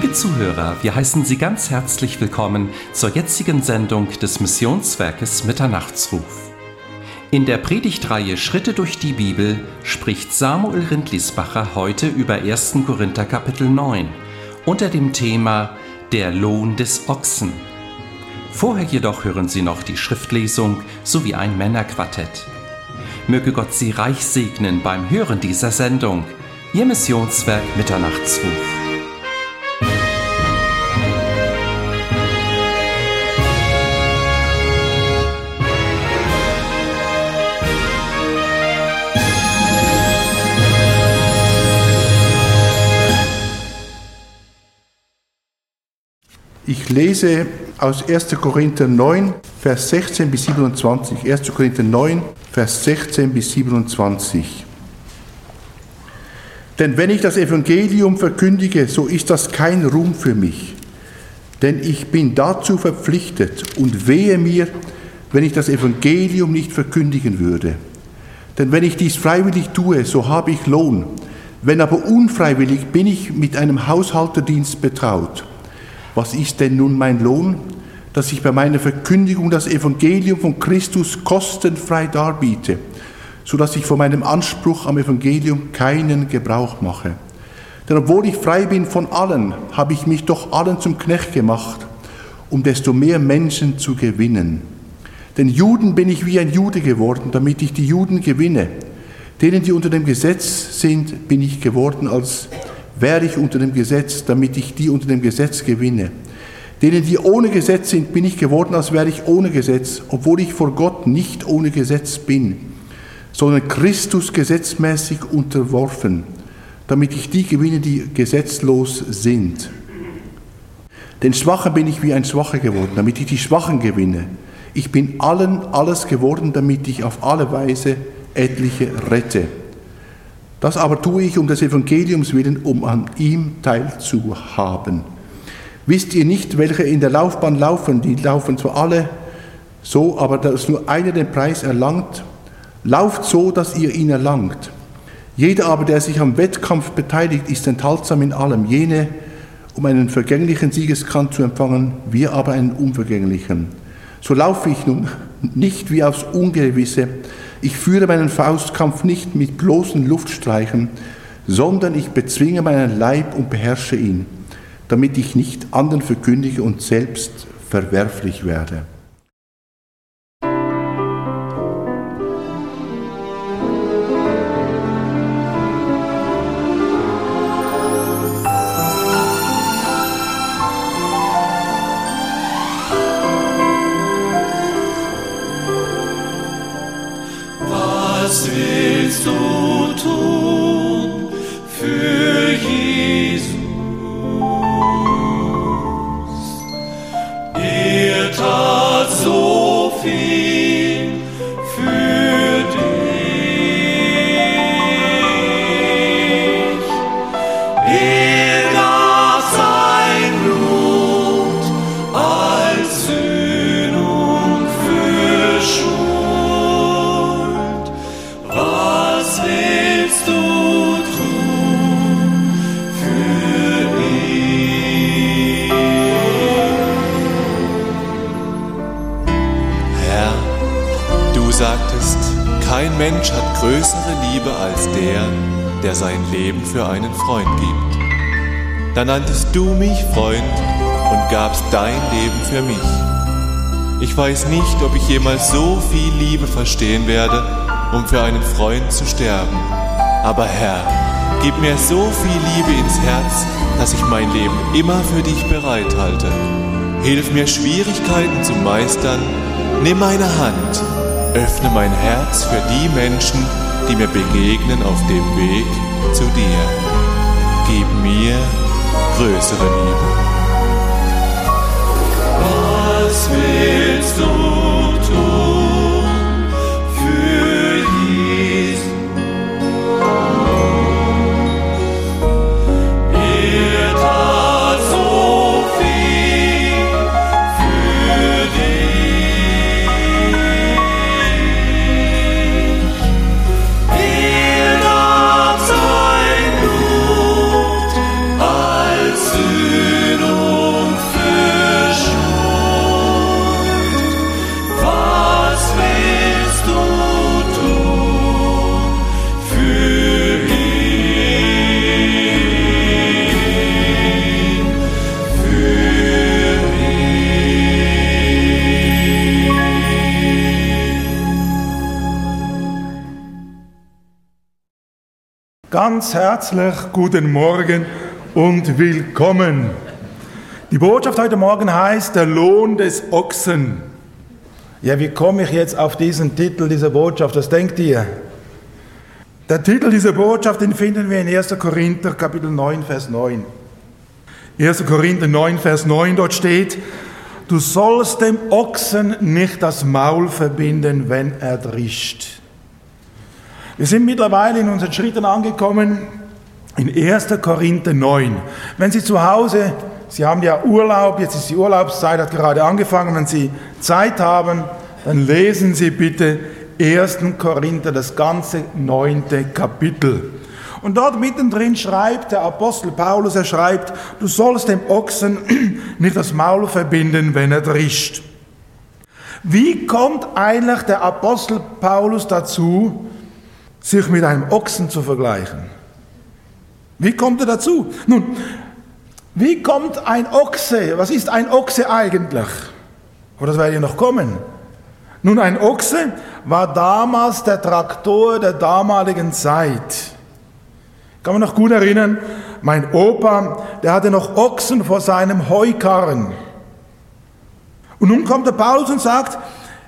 Liebe Zuhörer, wir heißen Sie ganz herzlich willkommen zur jetzigen Sendung des Missionswerkes Mitternachtsruf. In der Predigtreihe Schritte durch die Bibel spricht Samuel Rindlisbacher heute über 1. Korinther Kapitel 9 unter dem Thema Der Lohn des Ochsen. Vorher jedoch hören Sie noch die Schriftlesung sowie ein Männerquartett. Möge Gott Sie reich segnen beim Hören dieser Sendung. Ihr Missionswerk Mitternachtsruf. Ich lese aus 1. Korinther 9, Vers 16 bis 27. 1. Korinther 9, Vers 16 bis 27. Denn wenn ich das Evangelium verkündige, so ist das kein Ruhm für mich. Denn ich bin dazu verpflichtet und wehe mir, wenn ich das Evangelium nicht verkündigen würde. Denn wenn ich dies freiwillig tue, so habe ich Lohn. Wenn aber unfreiwillig, bin ich mit einem Haushalterdienst betraut. Was ist denn nun mein Lohn? Dass ich bei meiner Verkündigung das Evangelium von Christus kostenfrei darbiete, so dass ich von meinem Anspruch am Evangelium keinen Gebrauch mache. Denn obwohl ich frei bin von allen, habe ich mich doch allen zum Knecht gemacht, um desto mehr Menschen zu gewinnen. Den Juden bin ich wie ein Jude geworden, damit ich die Juden gewinne. Denen, die unter dem Gesetz sind, bin ich geworden als wäre ich unter dem Gesetz, damit ich die unter dem Gesetz gewinne. Denen, die ohne Gesetz sind, bin ich geworden, als wäre ich ohne Gesetz, obwohl ich vor Gott nicht ohne Gesetz bin, sondern Christus gesetzmäßig unterworfen, damit ich die gewinne, die gesetzlos sind. Den Schwachen bin ich wie ein Schwacher geworden, damit ich die Schwachen gewinne. Ich bin allen alles geworden, damit ich auf alle Weise etliche rette. Das aber tue ich um des Evangeliums willen, um an ihm teilzuhaben. Wisst ihr nicht, welche in der Laufbahn laufen? Die laufen zwar alle so, aber dass nur einer den Preis erlangt. Lauft so, dass ihr ihn erlangt. Jeder aber, der sich am Wettkampf beteiligt, ist enthaltsam in allem. Jene, um einen vergänglichen Siegeskranz zu empfangen, wir aber einen unvergänglichen. So laufe ich nun nicht wie aufs Ungewisse, ich führe meinen Faustkampf nicht mit bloßen Luftstreichen, sondern ich bezwinge meinen Leib und beherrsche ihn, damit ich nicht anderen verkündige und selbst verwerflich werde. Da nanntest du mich Freund und gabst dein Leben für mich. Ich weiß nicht, ob ich jemals so viel Liebe verstehen werde, um für einen Freund zu sterben. Aber Herr, gib mir so viel Liebe ins Herz, dass ich mein Leben immer für dich bereithalte. Hilf mir Schwierigkeiten zu meistern, nimm meine Hand Öffne mein Herz für die Menschen, die mir begegnen auf dem Weg zu dir. Gib mir größere Liebe. Was willst du Ganz herzlich guten Morgen und willkommen. Die Botschaft heute Morgen heißt der Lohn des Ochsen. Ja, wie komme ich jetzt auf diesen Titel dieser Botschaft? Was denkt ihr? Der Titel dieser Botschaft, den finden wir in 1. Korinther Kapitel 9, Vers 9. 1. Korinther 9, Vers 9, dort steht, du sollst dem Ochsen nicht das Maul verbinden, wenn er drischt. Wir sind mittlerweile in unseren Schritten angekommen in 1. Korinther 9. Wenn Sie zu Hause, Sie haben ja Urlaub, jetzt ist die Urlaubszeit, hat gerade angefangen, wenn Sie Zeit haben, dann lesen Sie bitte 1. Korinther, das ganze neunte Kapitel. Und dort mittendrin schreibt der Apostel Paulus, er schreibt, du sollst dem Ochsen nicht das Maul verbinden, wenn er drischt. Wie kommt eigentlich der Apostel Paulus dazu, sich mit einem Ochsen zu vergleichen. Wie kommt er dazu? Nun, wie kommt ein Ochse, was ist ein Ochse eigentlich? Aber das werde ich noch kommen. Nun, ein Ochse war damals der Traktor der damaligen Zeit. Kann mich noch gut erinnern, mein Opa, der hatte noch Ochsen vor seinem Heukarren. Und nun kommt der Paulus und sagt,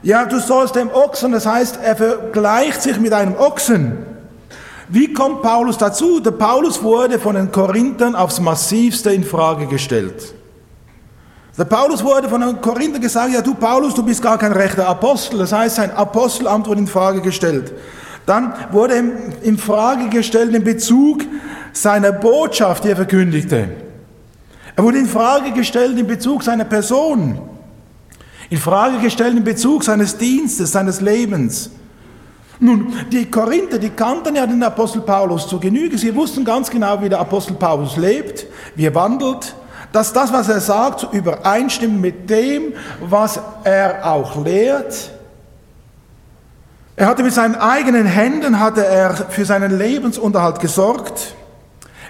ja, du sollst dem Ochsen, das heißt, er vergleicht sich mit einem Ochsen. Wie kommt Paulus dazu? Der Paulus wurde von den Korinthern aufs massivste in Frage gestellt. Der Paulus wurde von den Korinthern gesagt, ja du Paulus, du bist gar kein rechter Apostel. Das heißt, sein Apostelamt wurde in Frage gestellt. Dann wurde ihm in Frage gestellt in Bezug seiner Botschaft, die er verkündigte. Er wurde in Frage gestellt in Bezug seiner Person in Frage gestellt in Bezug seines Dienstes, seines Lebens. Nun, die Korinther, die kannten ja den Apostel Paulus zu Genüge. Sie wussten ganz genau, wie der Apostel Paulus lebt, wie er wandelt, dass das, was er sagt, übereinstimmt mit dem, was er auch lehrt. Er hatte mit seinen eigenen Händen hatte er für seinen Lebensunterhalt gesorgt.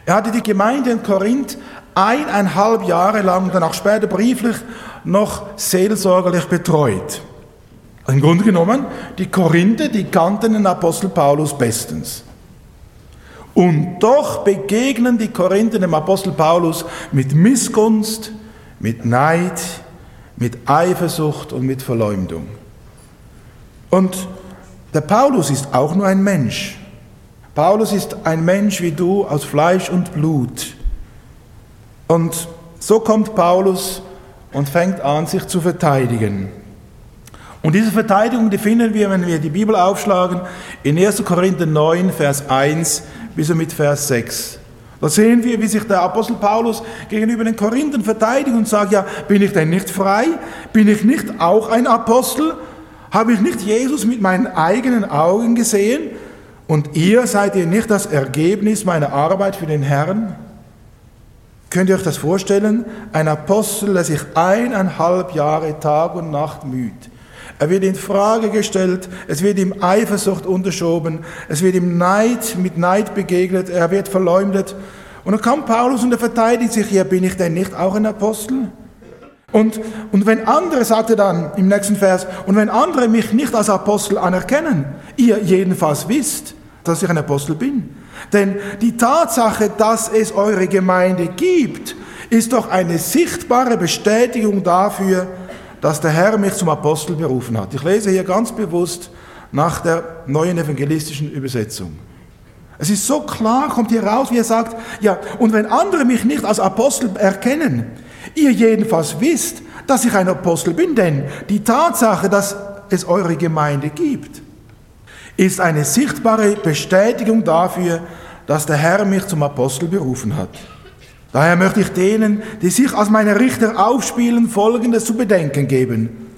Er hatte die Gemeinde in Korinth eineinhalb Jahre lang, und dann auch später brieflich noch seelsorgerlich betreut. Im Grunde genommen, die Korinther, die kannten den Apostel Paulus bestens. Und doch begegnen die Korinther dem Apostel Paulus mit Missgunst, mit Neid, mit Eifersucht und mit Verleumdung. Und der Paulus ist auch nur ein Mensch. Paulus ist ein Mensch wie du aus Fleisch und Blut. Und so kommt Paulus und fängt an, sich zu verteidigen. Und diese Verteidigung, die finden wir, wenn wir die Bibel aufschlagen, in 1. Korinther 9, Vers 1 bis mit Vers 6. Da sehen wir, wie sich der Apostel Paulus gegenüber den Korinthern verteidigt und sagt, ja, bin ich denn nicht frei? Bin ich nicht auch ein Apostel? Habe ich nicht Jesus mit meinen eigenen Augen gesehen? Und ihr seid ihr nicht das Ergebnis meiner Arbeit für den Herrn? Könnt ihr euch das vorstellen? Ein Apostel, der sich eineinhalb Jahre Tag und Nacht müht. Er wird in Frage gestellt, es wird ihm Eifersucht unterschoben, es wird ihm Neid mit Neid begegnet, er wird verleumdet. Und dann kommt Paulus und er verteidigt sich, ja, bin ich denn nicht auch ein Apostel? Und, und wenn andere, sagt er dann im nächsten Vers, und wenn andere mich nicht als Apostel anerkennen, ihr jedenfalls wisst, dass ich ein Apostel bin. Denn die Tatsache, dass es eure Gemeinde gibt, ist doch eine sichtbare Bestätigung dafür, dass der Herr mich zum Apostel berufen hat. Ich lese hier ganz bewusst nach der neuen evangelistischen Übersetzung. Es ist so klar, kommt hier raus, wie er sagt, ja, und wenn andere mich nicht als Apostel erkennen, ihr jedenfalls wisst, dass ich ein Apostel bin, denn die Tatsache, dass es eure Gemeinde gibt, ist eine sichtbare Bestätigung dafür, dass der Herr mich zum Apostel berufen hat. Daher möchte ich denen, die sich als meine Richter aufspielen, Folgendes zu bedenken geben.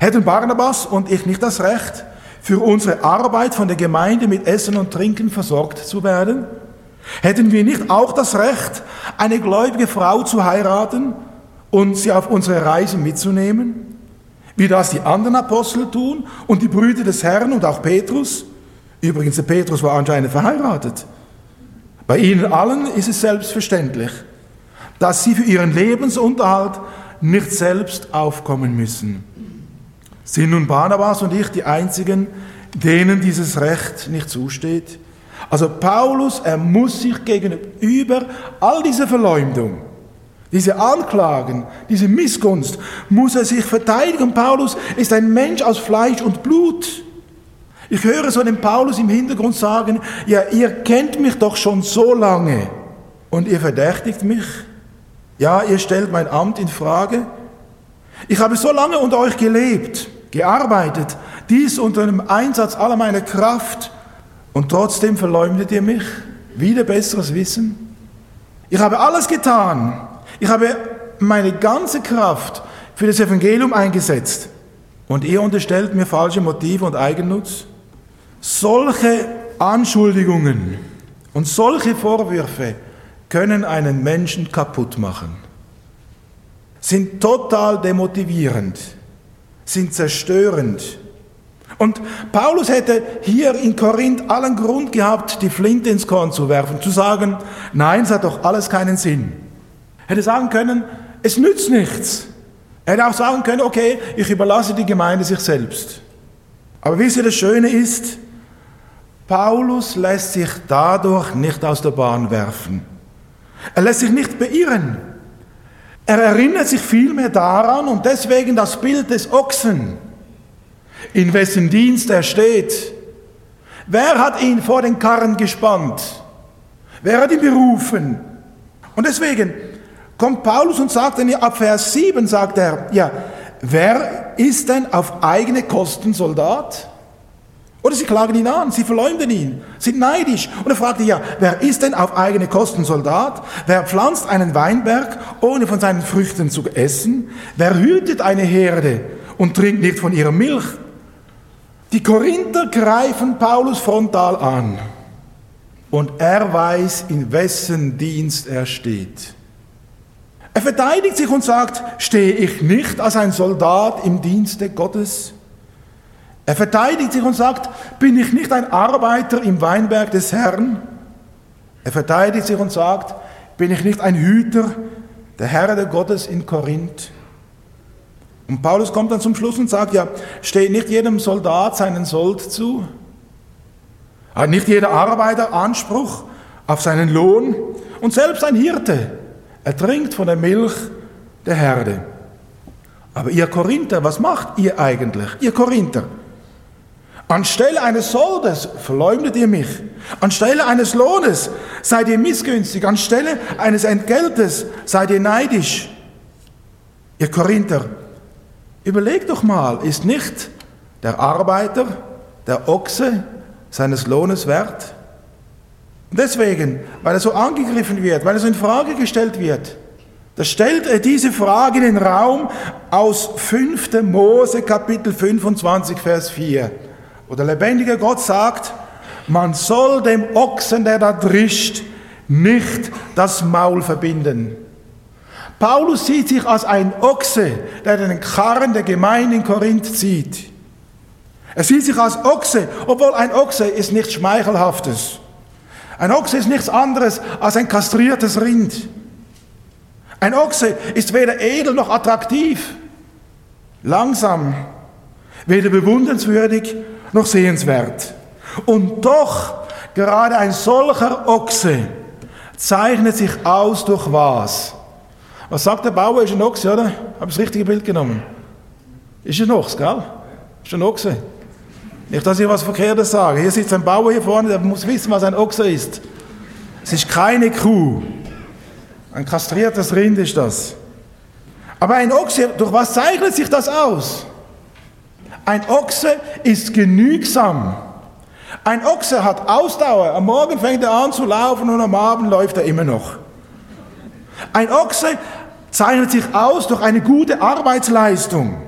Hätten Barnabas und ich nicht das Recht, für unsere Arbeit von der Gemeinde mit Essen und Trinken versorgt zu werden? Hätten wir nicht auch das Recht, eine gläubige Frau zu heiraten und sie auf unsere Reise mitzunehmen? Wie das die anderen Apostel tun und die Brüder des Herrn und auch Petrus? Übrigens, der Petrus war anscheinend verheiratet. Bei ihnen allen ist es selbstverständlich, dass sie für ihren Lebensunterhalt nicht selbst aufkommen müssen. Sind nun Barnabas und ich die einzigen, denen dieses Recht nicht zusteht? Also Paulus, er muss sich gegenüber all diese Verleumdung, diese Anklagen, diese Missgunst, muss er sich verteidigen. Paulus ist ein Mensch aus Fleisch und Blut. Ich höre so den Paulus im Hintergrund sagen, ja, ihr kennt mich doch schon so lange und ihr verdächtigt mich. Ja, ihr stellt mein Amt in Frage. Ich habe so lange unter euch gelebt, gearbeitet, dies unter dem Einsatz aller meiner Kraft und trotzdem verleumdet ihr mich, wieder besseres Wissen. Ich habe alles getan. Ich habe meine ganze Kraft für das Evangelium eingesetzt. Und ihr unterstellt mir falsche Motive und Eigennutz. Solche Anschuldigungen und solche Vorwürfe können einen Menschen kaputt machen, sind total demotivierend, sind zerstörend. Und Paulus hätte hier in Korinth allen Grund gehabt, die Flinte ins Korn zu werfen, zu sagen, nein, es hat doch alles keinen Sinn. Hätte sagen können, es nützt nichts. Er hätte auch sagen können, okay, ich überlasse die Gemeinde sich selbst. Aber wisst ihr, das Schöne ist, Paulus lässt sich dadurch nicht aus der Bahn werfen. Er lässt sich nicht beirren. Er erinnert sich vielmehr daran und deswegen das Bild des Ochsen, in wessen Dienst er steht. Wer hat ihn vor den Karren gespannt? Wer hat ihn berufen? Und deswegen kommt Paulus und sagt dann ab Vers 7, sagt er, ja, wer ist denn auf eigene Kosten Soldat? Oder sie klagen ihn an, sie verleumden ihn, sind neidisch. Und er fragt ja, wer ist denn auf eigene Kosten Soldat? Wer pflanzt einen Weinberg, ohne von seinen Früchten zu essen? Wer hütet eine Herde und trinkt nicht von ihrer Milch? Die Korinther greifen Paulus frontal an. Und er weiß, in wessen Dienst er steht. Er verteidigt sich und sagt, stehe ich nicht als ein Soldat im Dienste Gottes? Er verteidigt sich und sagt, bin ich nicht ein Arbeiter im Weinberg des Herrn? Er verteidigt sich und sagt, bin ich nicht ein Hüter der Herr Gottes in Korinth? Und Paulus kommt dann zum Schluss und sagt, ja, steht nicht jedem Soldat seinen Sold zu? Hat nicht jeder Arbeiter Anspruch auf seinen Lohn? Und selbst ein Hirte, er trinkt von der Milch der Herde. Aber ihr Korinther, was macht ihr eigentlich? Ihr Korinther, Anstelle eines Soldes verleumdet ihr mich. Anstelle eines Lohnes seid ihr missgünstig. Anstelle eines Entgeltes seid ihr neidisch. Ihr Korinther, überlegt doch mal, ist nicht der Arbeiter, der Ochse seines Lohnes wert? Deswegen, weil er so angegriffen wird, weil er so in Frage gestellt wird, da stellt er diese Frage in den Raum aus 5. Mose Kapitel 25, Vers 4. Wo der lebendige Gott sagt, man soll dem Ochsen, der da drischt, nicht das Maul verbinden. Paulus sieht sich als ein Ochse, der den Karren der Gemeinde in Korinth zieht. Er sieht sich als Ochse, obwohl ein Ochse ist nichts Schmeichelhaftes. Ein Ochse ist nichts anderes als ein kastriertes Rind. Ein Ochse ist weder edel noch attraktiv, langsam, weder bewundernswürdig noch sehenswert. Und doch, gerade ein solcher Ochse zeichnet sich aus durch was? Was sagt der Bauer? Ist ein Ochse, oder? Habe ich das richtige Bild genommen? Ist ein Ochse, gell? Ist ein Ochse. Nicht, dass ich was Verkehrtes sage. Hier sitzt ein Bauer hier vorne, der muss wissen, was ein Ochse ist. Es ist keine Kuh. Ein kastriertes Rind ist das. Aber ein Ochse, durch was zeichnet sich das aus? Ein Ochse ist genügsam. Ein Ochse hat Ausdauer. Am Morgen fängt er an zu laufen und am Abend läuft er immer noch. Ein Ochse zeichnet sich aus durch eine gute Arbeitsleistung.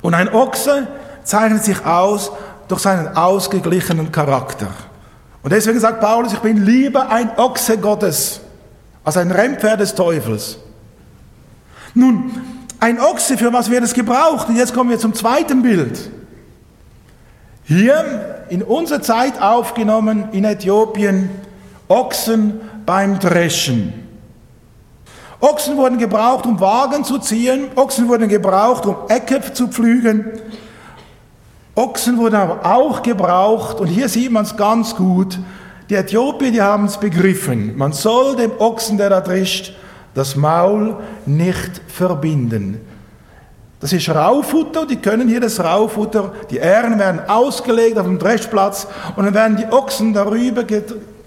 Und ein Ochse zeichnet sich aus durch seinen ausgeglichenen Charakter. Und deswegen sagt Paulus, ich bin lieber ein Ochse Gottes als ein Rennpferd des Teufels. Nun, ein Ochse, für was wird es gebraucht? Und jetzt kommen wir zum zweiten Bild. Hier in unserer Zeit aufgenommen in Äthiopien Ochsen beim Dreschen. Ochsen wurden gebraucht, um Wagen zu ziehen. Ochsen wurden gebraucht, um Äcke zu pflügen. Ochsen wurden aber auch gebraucht, und hier sieht man es ganz gut, Die Äthiopier, die haben es begriffen. Man soll dem Ochsen, der da drischt, das Maul nicht verbinden. Das ist Raufutter, die können hier das Raufutter, die Ähren werden ausgelegt auf dem Dreschplatz und dann werden die Ochsen darüber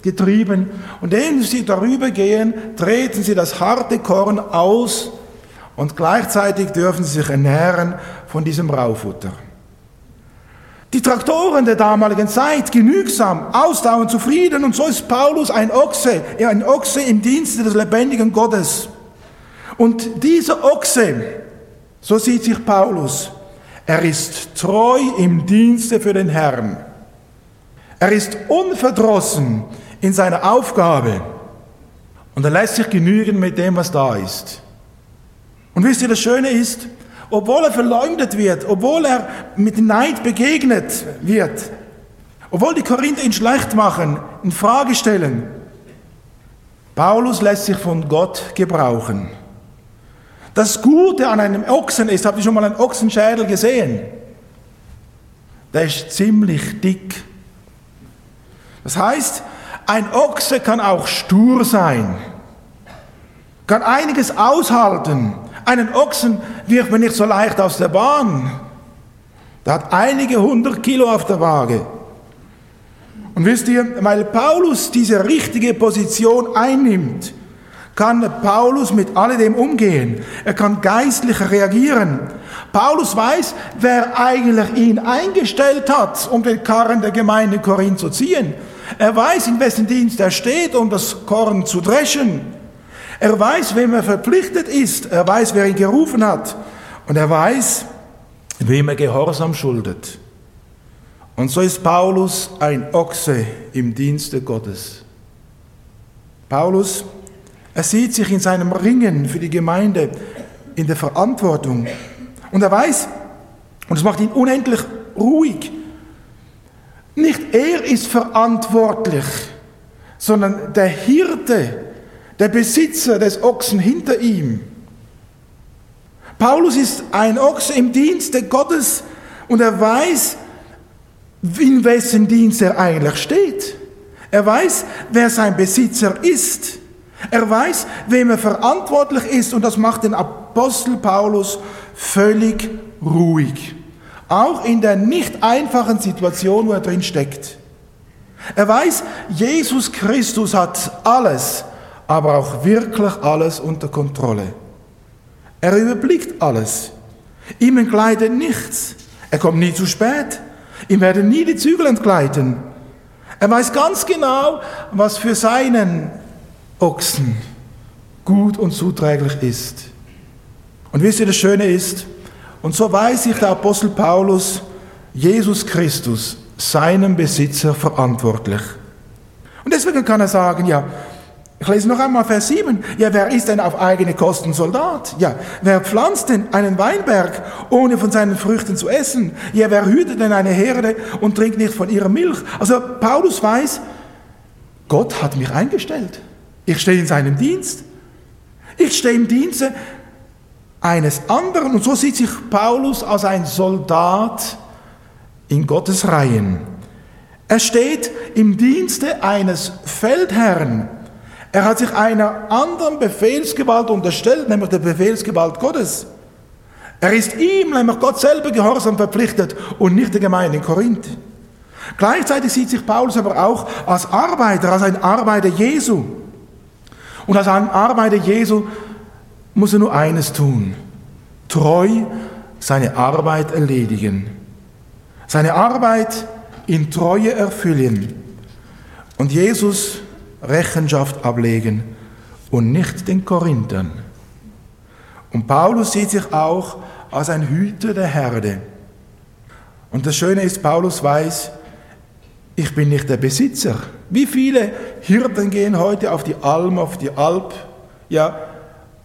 getrieben und indem sie darüber gehen, treten sie das harte Korn aus und gleichzeitig dürfen sie sich ernähren von diesem Raufutter. Die Traktoren der damaligen Zeit genügsam, ausdauernd, zufrieden und so ist Paulus ein Ochse, ein Ochse im Dienste des lebendigen Gottes. Und dieser Ochse, so sieht sich Paulus, er ist treu im Dienste für den Herrn. Er ist unverdrossen in seiner Aufgabe und er lässt sich genügen mit dem, was da ist. Und wisst ihr, das Schöne ist, obwohl er verleumdet wird, obwohl er mit Neid begegnet wird, obwohl die Korinther ihn schlecht machen, in Frage stellen, Paulus lässt sich von Gott gebrauchen. Das Gute an einem Ochsen ist, habt ihr schon mal einen Ochsenschädel gesehen? Der ist ziemlich dick. Das heißt, ein Ochse kann auch stur sein, kann einiges aushalten, einen Ochsen wirft man nicht so leicht aus der Bahn. Der hat einige hundert Kilo auf der Waage. Und wisst ihr, weil Paulus diese richtige Position einnimmt, kann Paulus mit alledem umgehen. Er kann geistlich reagieren. Paulus weiß, wer eigentlich ihn eingestellt hat, um den Karren der Gemeinde Korinth zu ziehen. Er weiß, in wessen Dienst er steht, um das Korn zu dreschen. Er weiß, wem er verpflichtet ist. Er weiß, wer ihn gerufen hat. Und er weiß, wem er Gehorsam schuldet. Und so ist Paulus ein Ochse im Dienste Gottes. Paulus, er sieht sich in seinem Ringen für die Gemeinde in der Verantwortung. Und er weiß, und es macht ihn unendlich ruhig, nicht er ist verantwortlich, sondern der Hirte, der Besitzer des Ochsen hinter ihm. Paulus ist ein Ochse im Dienste Gottes und er weiß, in wessen Dienst er eigentlich steht. Er weiß, wer sein Besitzer ist. Er weiß, wem er verantwortlich ist und das macht den Apostel Paulus völlig ruhig. Auch in der nicht einfachen Situation, wo er drin steckt. Er weiß, Jesus Christus hat alles aber auch wirklich alles unter Kontrolle. Er überblickt alles. Ihm entgleitet nichts. Er kommt nie zu spät. Ihm werden nie die Zügel entgleiten. Er weiß ganz genau, was für seinen Ochsen gut und zuträglich ist. Und wisst ihr, das Schöne ist, und so weiß sich der Apostel Paulus Jesus Christus, seinem Besitzer, verantwortlich. Und deswegen kann er sagen, ja, ich lese noch einmal Vers 7. Ja, wer ist denn auf eigene Kosten Soldat? Ja, wer pflanzt denn einen Weinberg, ohne von seinen Früchten zu essen? Ja, wer hütet denn eine Herde und trinkt nicht von ihrer Milch? Also Paulus weiß, Gott hat mich eingestellt. Ich stehe in seinem Dienst. Ich stehe im Dienste eines anderen. Und so sieht sich Paulus als ein Soldat in Gottes Reihen. Er steht im Dienste eines Feldherrn. Er hat sich einer anderen Befehlsgewalt unterstellt, nämlich der Befehlsgewalt Gottes. Er ist ihm, nämlich Gott selber, gehorsam verpflichtet und nicht der Gemeinde in Korinth. Gleichzeitig sieht sich Paulus aber auch als Arbeiter, als ein Arbeiter Jesu. Und als ein Arbeiter Jesu muss er nur eines tun, treu seine Arbeit erledigen, seine Arbeit in Treue erfüllen. Und Jesus Rechenschaft ablegen und nicht den Korinthern. Und Paulus sieht sich auch als ein Hüter der Herde. Und das Schöne ist, Paulus weiß, ich bin nicht der Besitzer. Wie viele Hirten gehen heute auf die Alm, auf die Alp? Ja,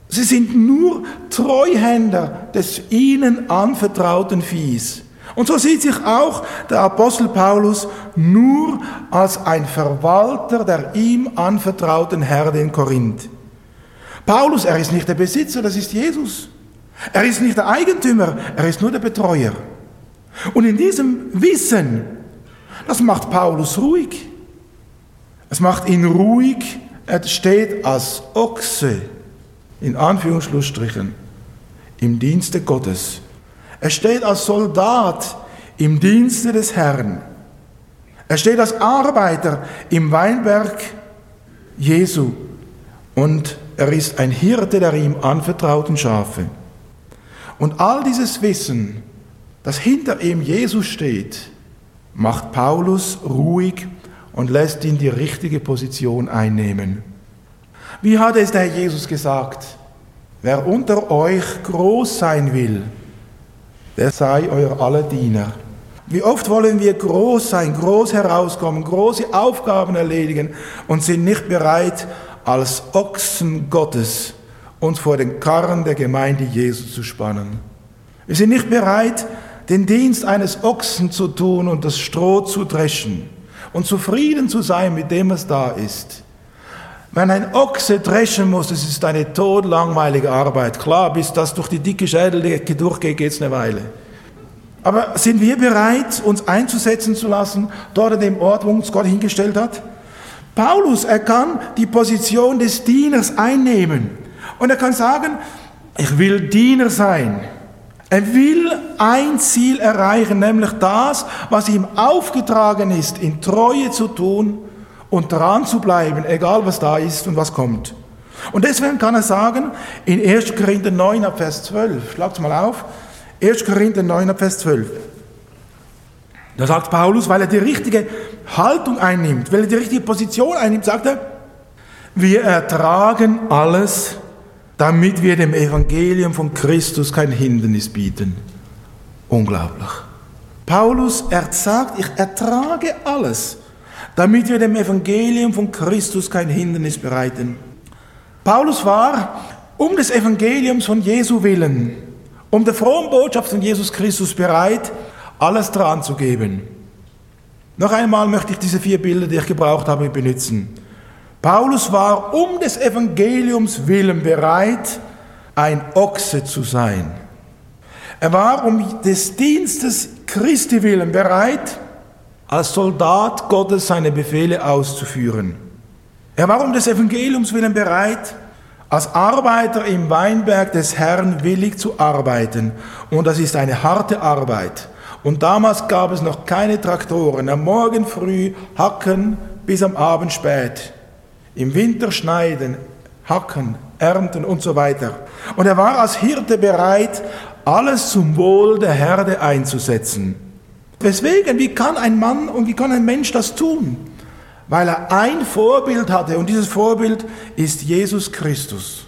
sie sind nur Treuhänder des ihnen anvertrauten Viehs. Und so sieht sich auch der Apostel Paulus nur als ein Verwalter der ihm anvertrauten Herde in Korinth. Paulus, er ist nicht der Besitzer, das ist Jesus. Er ist nicht der Eigentümer, er ist nur der Betreuer. Und in diesem Wissen, das macht Paulus ruhig. Es macht ihn ruhig. Er steht als Ochse, in Anführungsschlussstrichen, im Dienste Gottes. Er steht als Soldat im Dienste des Herrn. Er steht als Arbeiter im Weinberg Jesu und er ist ein Hirte der ihm anvertrauten Schafe. Und all dieses Wissen, das hinter ihm Jesus steht, macht Paulus ruhig und lässt ihn die richtige Position einnehmen. Wie hat es der Herr Jesus gesagt? Wer unter euch groß sein will, der sei euer aller Diener. Wie oft wollen wir groß sein, groß herauskommen, große Aufgaben erledigen und sind nicht bereit, als Ochsen Gottes uns vor den Karren der Gemeinde Jesu zu spannen. Wir sind nicht bereit, den Dienst eines Ochsen zu tun und das Stroh zu dreschen und zufrieden zu sein mit dem, was da ist. Wenn ein Ochse dreschen muss, das ist eine todlangweilige Arbeit. Klar, bis das durch die dicke Schädeldecke durchgeht, geht es eine Weile. Aber sind wir bereit, uns einzusetzen zu lassen, dort an dem Ort, wo uns Gott hingestellt hat? Paulus, er kann die Position des Dieners einnehmen. Und er kann sagen, ich will Diener sein. Er will ein Ziel erreichen, nämlich das, was ihm aufgetragen ist, in Treue zu tun und dran zu bleiben, egal was da ist und was kommt. Und deswegen kann er sagen, in 1. Korinther 9, Vers 12, schlagt mal auf, 1. Korinther 9, Vers 12. Da sagt Paulus, weil er die richtige Haltung einnimmt, weil er die richtige Position einnimmt, sagt er, wir ertragen alles, damit wir dem Evangelium von Christus kein Hindernis bieten. Unglaublich. Paulus, er sagt, ich ertrage alles, damit wir dem Evangelium von Christus kein Hindernis bereiten. Paulus war um des Evangeliums von Jesu willen, um der frohen Botschaft von Jesus Christus bereit, alles dran zu geben. Noch einmal möchte ich diese vier Bilder, die ich gebraucht habe, benutzen. Paulus war um des Evangeliums willen bereit, ein Ochse zu sein. Er war um des Dienstes Christi willen bereit, als Soldat Gottes seine Befehle auszuführen. Er war um des Evangeliums willen bereit, als Arbeiter im Weinberg des Herrn willig zu arbeiten. Und das ist eine harte Arbeit. Und damals gab es noch keine Traktoren. Am Morgen früh hacken bis am Abend spät. Im Winter schneiden, hacken, ernten und so weiter. Und er war als Hirte bereit, alles zum Wohl der Herde einzusetzen. Weswegen, wie kann ein Mann und wie kann ein Mensch das tun? Weil er ein Vorbild hatte und dieses Vorbild ist Jesus Christus.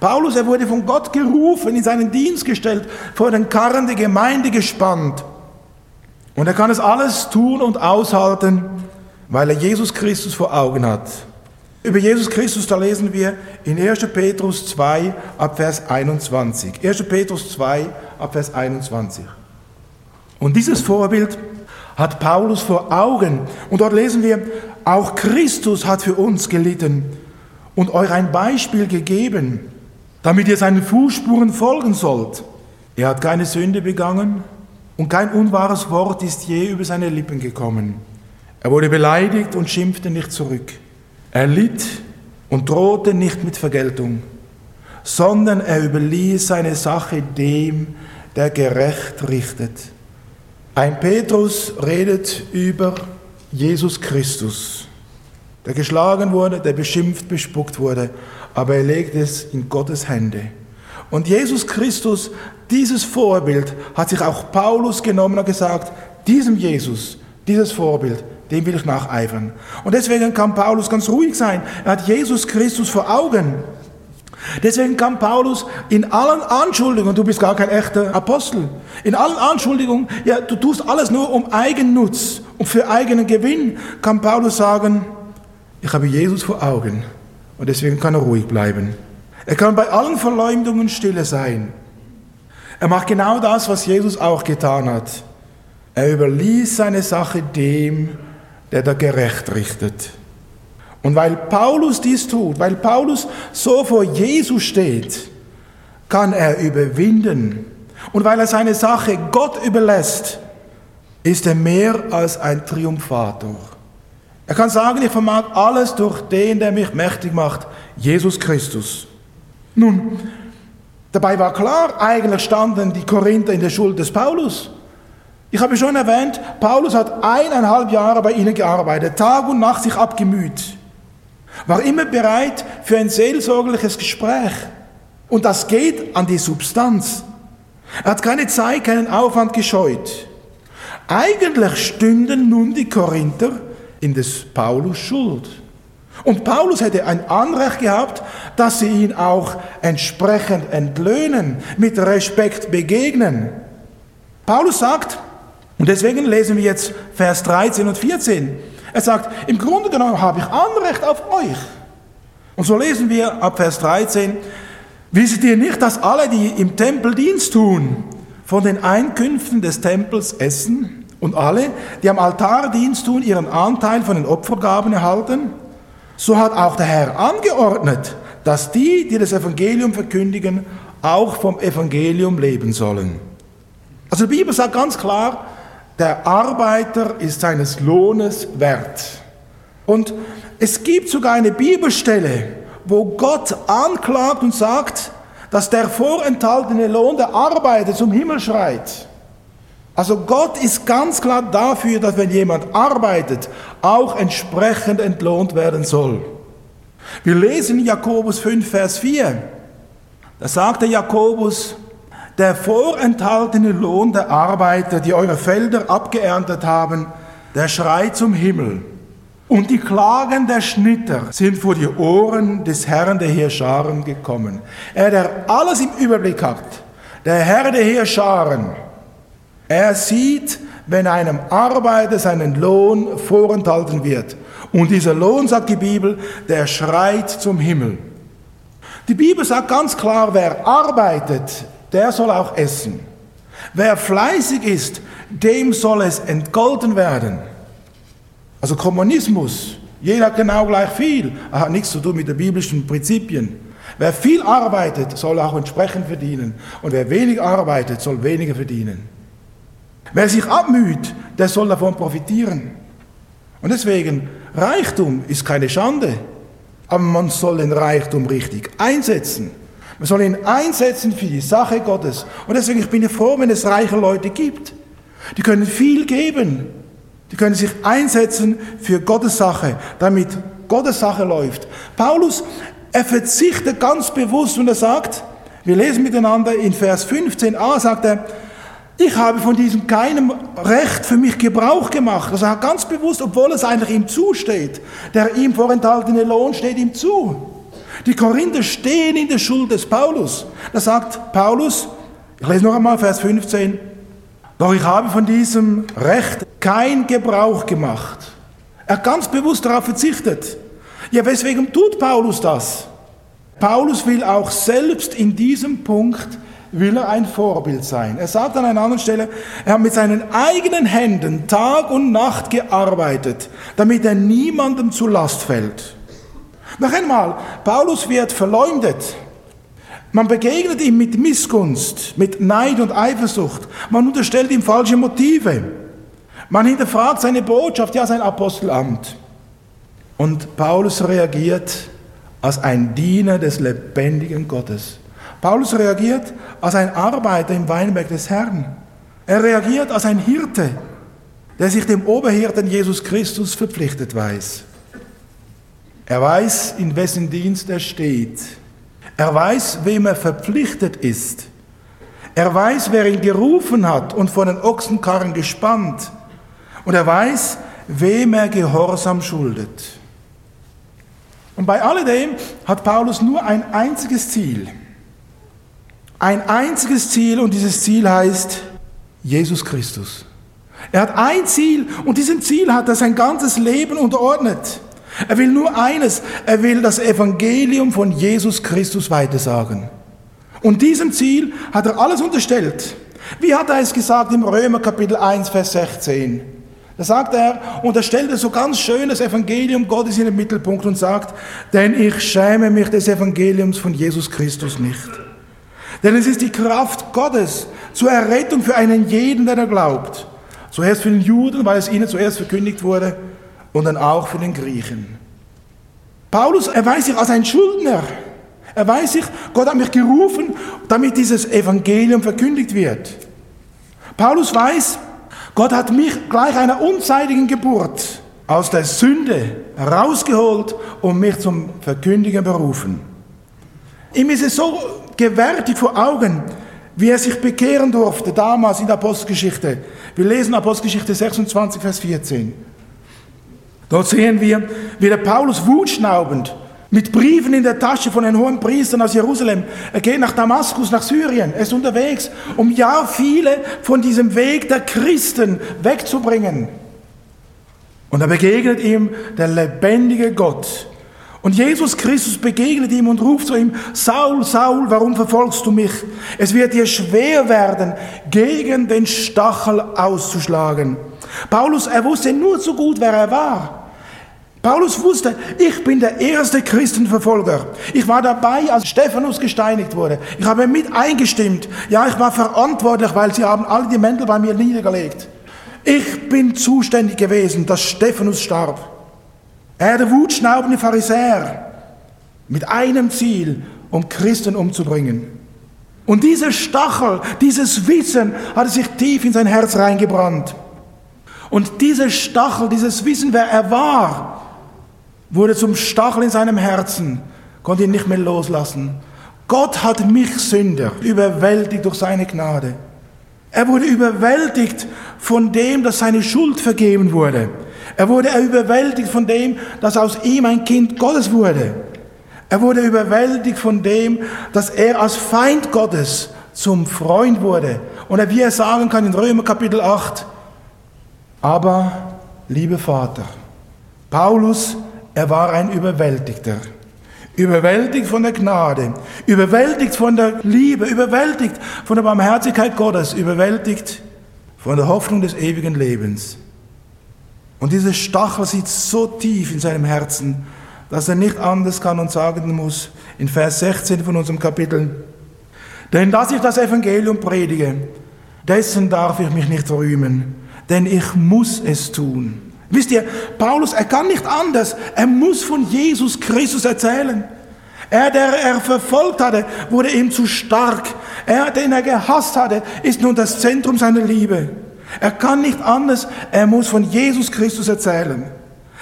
Paulus, er wurde von Gott gerufen, in seinen Dienst gestellt, vor den Karren der Gemeinde gespannt. Und er kann es alles tun und aushalten, weil er Jesus Christus vor Augen hat. Über Jesus Christus, da lesen wir in 1. Petrus 2 ab Vers 21. 1. Petrus 2 ab Vers 21. Und dieses Vorbild hat Paulus vor Augen. Und dort lesen wir, auch Christus hat für uns gelitten und euch ein Beispiel gegeben, damit ihr seinen Fußspuren folgen sollt. Er hat keine Sünde begangen und kein unwahres Wort ist je über seine Lippen gekommen. Er wurde beleidigt und schimpfte nicht zurück. Er litt und drohte nicht mit Vergeltung, sondern er überließ seine Sache dem, der gerecht richtet. Ein Petrus redet über Jesus Christus, der geschlagen wurde, der beschimpft, bespuckt wurde, aber er legt es in Gottes Hände. Und Jesus Christus, dieses Vorbild, hat sich auch Paulus genommen und gesagt, diesem Jesus, dieses Vorbild, dem will ich nacheifern. Und deswegen kann Paulus ganz ruhig sein. Er hat Jesus Christus vor Augen. Deswegen kann Paulus in allen Anschuldigungen, du bist gar kein echter Apostel, in allen Anschuldigungen, ja, du tust alles nur um Eigennutz und für eigenen Gewinn, kann Paulus sagen, ich habe Jesus vor Augen und deswegen kann er ruhig bleiben. Er kann bei allen Verleumdungen stille sein. Er macht genau das, was Jesus auch getan hat. Er überließ seine Sache dem, der da gerecht richtet. Und weil Paulus dies tut, weil Paulus so vor Jesus steht, kann er überwinden. Und weil er seine Sache Gott überlässt, ist er mehr als ein Triumphator. Er kann sagen, ich vermag alles durch den, der mich mächtig macht, Jesus Christus. Nun, dabei war klar, eigentlich standen die Korinther in der Schuld des Paulus. Ich habe schon erwähnt, Paulus hat eineinhalb Jahre bei ihnen gearbeitet, Tag und Nacht sich abgemüht, war immer bereit für ein seelsorgliches Gespräch. Und das geht an die Substanz. Er hat keine Zeit, keinen Aufwand gescheut. Eigentlich stünden nun die Korinther in des Paulus Schuld. Und Paulus hätte ein Anrecht gehabt, dass sie ihn auch entsprechend entlöhnen, mit Respekt begegnen. Paulus sagt, und deswegen lesen wir jetzt Vers 13 und 14, er sagt, im Grunde genommen habe ich Anrecht auf euch. Und so lesen wir ab Vers 13, wisset ihr nicht, dass alle, die im Tempel Dienst tun, von den Einkünften des Tempels essen? Und alle, die am Altar Dienst tun, ihren Anteil von den Opfergaben erhalten? So hat auch der Herr angeordnet, dass die, die das Evangelium verkündigen, auch vom Evangelium leben sollen. Also die Bibel sagt ganz klar, der Arbeiter ist seines Lohnes wert. Und es gibt sogar eine Bibelstelle, wo Gott anklagt und sagt, dass der vorenthaltene Lohn der Arbeiter zum Himmel schreit. Also Gott ist ganz klar dafür, dass wenn jemand arbeitet, auch entsprechend entlohnt werden soll. Wir lesen Jakobus 5, Vers 4. Da sagte Jakobus, der vorenthaltene Lohn der Arbeiter, die eure Felder abgeerntet haben, der schreit zum Himmel. Und die Klagen der Schnitter sind vor die Ohren des Herrn der Heerscharen gekommen. Er, der alles im Überblick hat, der Herr der Heerscharen, er sieht, wenn einem Arbeiter seinen Lohn vorenthalten wird. Und dieser Lohn, sagt die Bibel, der schreit zum Himmel. Die Bibel sagt ganz klar, wer arbeitet, der soll auch essen. Wer fleißig ist, dem soll es entgolten werden. Also Kommunismus, jeder hat genau gleich viel, er hat nichts zu tun mit den biblischen Prinzipien. Wer viel arbeitet, soll auch entsprechend verdienen. Und wer wenig arbeitet, soll weniger verdienen. Wer sich abmüht, der soll davon profitieren. Und deswegen, Reichtum ist keine Schande, aber man soll den Reichtum richtig einsetzen. Man soll ihn einsetzen für die Sache Gottes. Und deswegen ich bin ich froh, wenn es reiche Leute gibt. Die können viel geben. Die können sich einsetzen für Gottes Sache, damit Gottes Sache läuft. Paulus, er verzichtet ganz bewusst und er sagt, wir lesen miteinander in Vers 15a, sagt er, ich habe von diesem keinem Recht für mich Gebrauch gemacht. Also er hat ganz bewusst, obwohl es eigentlich ihm zusteht, der ihm vorenthaltene Lohn steht ihm zu. Die Korinther stehen in der Schuld des Paulus. Da sagt Paulus, ich lese noch einmal Vers 15, doch ich habe von diesem Recht kein Gebrauch gemacht. Er hat ganz bewusst darauf verzichtet. Ja, weswegen tut Paulus das? Paulus will auch selbst in diesem Punkt will er ein Vorbild sein. Er sagt an einer anderen Stelle, er hat mit seinen eigenen Händen Tag und Nacht gearbeitet, damit er niemandem zu Last fällt. Noch einmal, Paulus wird verleumdet. Man begegnet ihm mit Missgunst, mit Neid und Eifersucht. Man unterstellt ihm falsche Motive. Man hinterfragt seine Botschaft, ja sein Apostelamt. Und Paulus reagiert als ein Diener des lebendigen Gottes. Paulus reagiert als ein Arbeiter im Weinberg des Herrn. Er reagiert als ein Hirte, der sich dem Oberhirten Jesus Christus verpflichtet weiß. Er weiß, in wessen Dienst er steht. Er weiß, wem er verpflichtet ist. Er weiß, wer ihn gerufen hat und von den Ochsenkarren gespannt. Und er weiß, wem er Gehorsam schuldet. Und bei alledem hat Paulus nur ein einziges Ziel ein einziges Ziel und dieses Ziel heißt Jesus Christus. Er hat ein Ziel und diesem Ziel hat er sein ganzes Leben unterordnet. Er will nur eines, er will das Evangelium von Jesus Christus weitersagen. Und diesem Ziel hat er alles unterstellt. Wie hat er es gesagt im Römer Kapitel 1, Vers 16? Da sagt er, und er stellt so ganz schön das Evangelium Gottes in den Mittelpunkt und sagt, denn ich schäme mich des Evangeliums von Jesus Christus nicht. Denn es ist die Kraft Gottes zur Errettung für einen jeden, der da glaubt. Zuerst für den Juden, weil es ihnen zuerst verkündigt wurde, und dann auch für den Griechen. Paulus erweist sich als ein Schuldner. Er weiß sich, Gott hat mich gerufen, damit dieses Evangelium verkündigt wird. Paulus weiß, Gott hat mich gleich einer unzeitigen Geburt aus der Sünde herausgeholt und mich zum Verkündigen berufen. Ihm ist es so gewärtig vor Augen, wie er sich bekehren durfte damals in der Apostelgeschichte. Wir lesen Apostelgeschichte 26, Vers 14. Dort sehen wir, wie der Paulus wutschnaubend mit Briefen in der Tasche von den hohen Priestern aus Jerusalem. Er geht nach Damaskus, nach Syrien. Er ist unterwegs, um ja viele von diesem Weg der Christen wegzubringen. Und da begegnet ihm der lebendige Gott. Und Jesus Christus begegnet ihm und ruft zu ihm, Saul, Saul, warum verfolgst du mich? Es wird dir schwer werden, gegen den Stachel auszuschlagen. Paulus, er wusste nur so gut, wer er war. Paulus wusste, ich bin der erste Christenverfolger. Ich war dabei, als Stephanus gesteinigt wurde. Ich habe mit eingestimmt. Ja, ich war verantwortlich, weil sie haben alle die Mäntel bei mir niedergelegt. Ich bin zuständig gewesen, dass Stephanus starb. Er, der wutschnaubende Pharisäer, mit einem Ziel, um Christen umzubringen. Und dieser Stachel, dieses Wissen hat sich tief in sein Herz reingebrannt. Und dieser Stachel, dieses Wissen, wer er war, wurde zum Stachel in seinem Herzen, konnte ihn nicht mehr loslassen. Gott hat mich Sünder überwältigt durch seine Gnade. Er wurde überwältigt von dem, dass seine Schuld vergeben wurde. Er wurde überwältigt von dem, dass aus ihm ein Kind Gottes wurde. Er wurde überwältigt von dem, dass er als Feind Gottes zum Freund wurde. Und wie er sagen kann in Römer Kapitel 8, aber, liebe Vater, Paulus er war ein Überwältigter. Überwältigt von der Gnade, überwältigt von der Liebe, überwältigt von der Barmherzigkeit Gottes, überwältigt von der Hoffnung des ewigen Lebens. Und dieser Stachel sitzt so tief in seinem Herzen, dass er nicht anders kann und sagen muss, in Vers 16 von unserem Kapitel, denn dass ich das Evangelium predige, dessen darf ich mich nicht rühmen, denn ich muss es tun. Wisst ihr, Paulus, er kann nicht anders. Er muss von Jesus Christus erzählen. Er, der er verfolgt hatte, wurde ihm zu stark. Er, den er gehasst hatte, ist nun das Zentrum seiner Liebe. Er kann nicht anders. Er muss von Jesus Christus erzählen.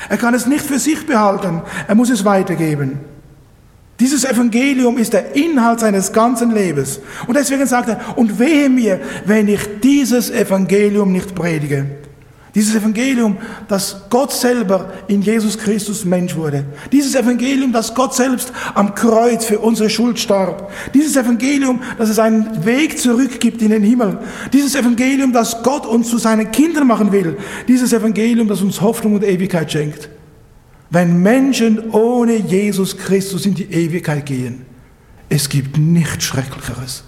Er kann es nicht für sich behalten. Er muss es weitergeben. Dieses Evangelium ist der Inhalt seines ganzen Lebens. Und deswegen sagt er, und wehe mir, wenn ich dieses Evangelium nicht predige. Dieses Evangelium, dass Gott selber in Jesus Christus Mensch wurde. Dieses Evangelium, dass Gott selbst am Kreuz für unsere Schuld starb. Dieses Evangelium, dass es einen Weg zurück gibt in den Himmel. Dieses Evangelium, dass Gott uns zu seinen Kindern machen will. Dieses Evangelium, das uns Hoffnung und Ewigkeit schenkt. Wenn Menschen ohne Jesus Christus in die Ewigkeit gehen, es gibt nichts Schrecklicheres.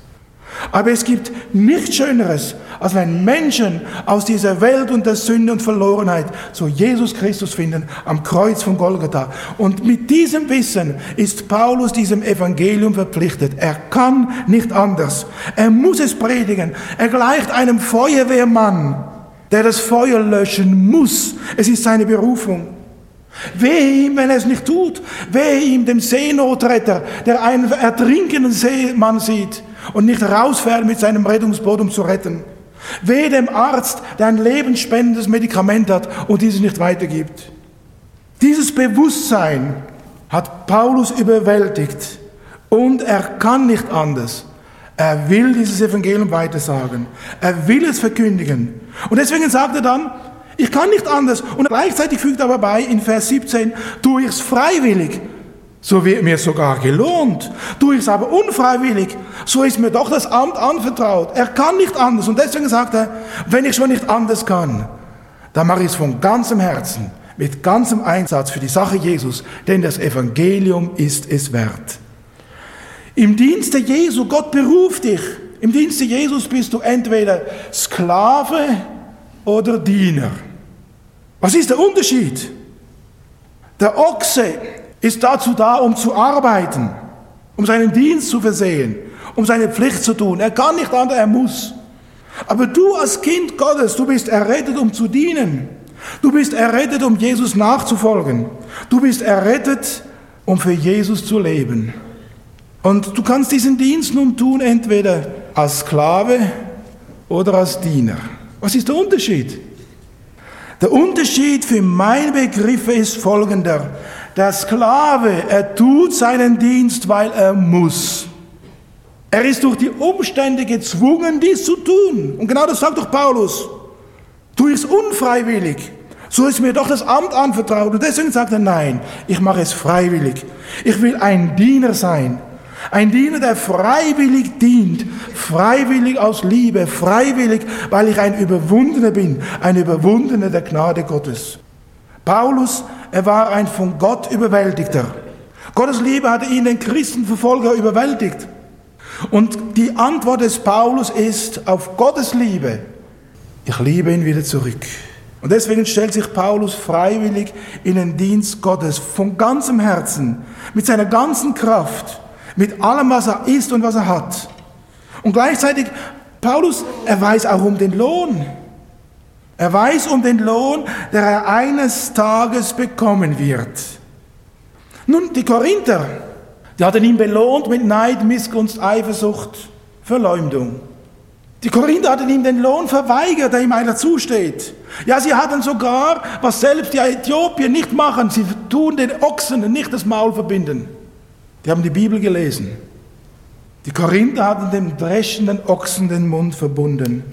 Aber es gibt nichts Schöneres, als wenn Menschen aus dieser Welt und der Sünde und Verlorenheit zu Jesus Christus finden am Kreuz von Golgatha. Und mit diesem Wissen ist Paulus diesem Evangelium verpflichtet. Er kann nicht anders. Er muss es predigen. Er gleicht einem Feuerwehrmann, der das Feuer löschen muss. Es ist seine Berufung. Wehe ihm, wenn er es nicht tut. Wehe ihm, dem Seenotretter, der einen ertrinkenden Seemann sieht und nicht rausfährt mit seinem Rettungsboot, um zu retten. Wehe dem Arzt, der ein lebensspendendes Medikament hat und dieses nicht weitergibt. Dieses Bewusstsein hat Paulus überwältigt und er kann nicht anders. Er will dieses Evangelium weitersagen. Er will es verkündigen. Und deswegen sagt er dann, ich kann nicht anders. Und gleichzeitig fügt er aber bei in Vers 17, tue ich es freiwillig, so wird mir sogar gelohnt. Tue ich es aber unfreiwillig, so ist mir doch das Amt anvertraut. Er kann nicht anders. Und deswegen sagt er, wenn ich schon nicht anders kann, dann mache ich es von ganzem Herzen, mit ganzem Einsatz für die Sache Jesus, denn das Evangelium ist es wert. Im Dienste Jesu, Gott beruft dich. Im Dienste Jesus bist du entweder Sklave oder Diener. Was ist der Unterschied? Der Ochse ist dazu da, um zu arbeiten, um seinen Dienst zu versehen, um seine Pflicht zu tun. Er kann nicht anders, er muss. Aber du als Kind Gottes, du bist errettet, um zu dienen. Du bist errettet, um Jesus nachzufolgen. Du bist errettet, um für Jesus zu leben. Und du kannst diesen Dienst nun tun, entweder als Sklave oder als Diener. Was ist der Unterschied? Der Unterschied für meine Begriffe ist folgender. Der Sklave, er tut seinen Dienst, weil er muss. Er ist durch die Umstände gezwungen, dies zu tun. Und genau das sagt doch Paulus. Tu es unfreiwillig. So ist mir doch das Amt anvertraut. Und deswegen sagt er, nein, ich mache es freiwillig. Ich will ein Diener sein. Ein Diener, der freiwillig dient, freiwillig aus Liebe, freiwillig, weil ich ein Überwundener bin, ein Überwundener der Gnade Gottes. Paulus, er war ein von Gott überwältigter. Gottes Liebe hatte ihn, den Christenverfolger, überwältigt. Und die Antwort des Paulus ist auf Gottes Liebe, ich liebe ihn wieder zurück. Und deswegen stellt sich Paulus freiwillig in den Dienst Gottes von ganzem Herzen, mit seiner ganzen Kraft mit allem, was er ist und was er hat. Und gleichzeitig, Paulus, er weiß auch um den Lohn. Er weiß um den Lohn, der er eines Tages bekommen wird. Nun, die Korinther, die hatten ihn belohnt mit Neid, Missgunst, Eifersucht, Verleumdung. Die Korinther hatten ihm den Lohn verweigert, der ihm einer zusteht. Ja, sie hatten sogar, was selbst die Äthiopier nicht machen, sie tun den Ochsen nicht das Maul verbinden. Die haben die Bibel gelesen. Die Korinther hatten dem dreschenden Ochsen den Mund verbunden.